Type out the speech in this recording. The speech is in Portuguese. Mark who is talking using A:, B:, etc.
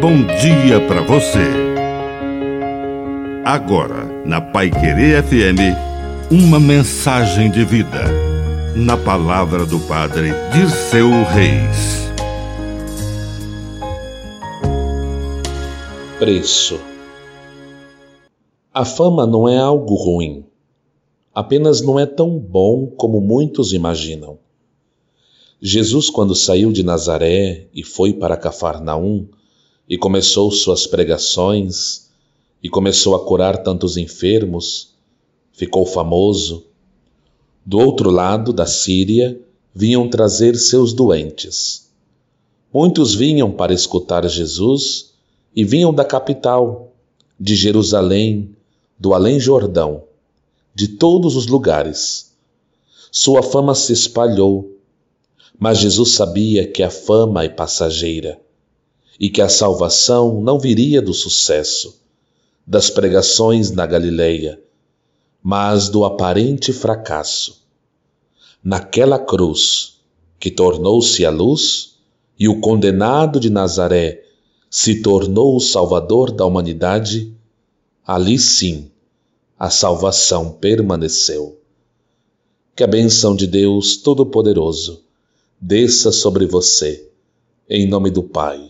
A: bom dia para você. Agora, na Pai Querer FM, uma mensagem de vida. Na palavra do Padre Dirceu Reis.
B: Preço. A fama não é algo ruim, apenas não é tão bom como muitos imaginam. Jesus, quando saiu de Nazaré e foi para Cafarnaum, e começou suas pregações, e começou a curar tantos enfermos, ficou famoso. Do outro lado da Síria vinham trazer seus doentes. Muitos vinham para escutar Jesus e vinham da capital, de Jerusalém, do Além Jordão, de todos os lugares. Sua fama se espalhou mas Jesus sabia que a fama é passageira e que a salvação não viria do sucesso, das pregações na Galileia, mas do aparente fracasso. Naquela cruz, que tornou-se a luz, e o condenado de Nazaré se tornou o Salvador da humanidade, ali sim a salvação permaneceu. Que a benção de Deus Todo-Poderoso desça sobre você, em nome do Pai,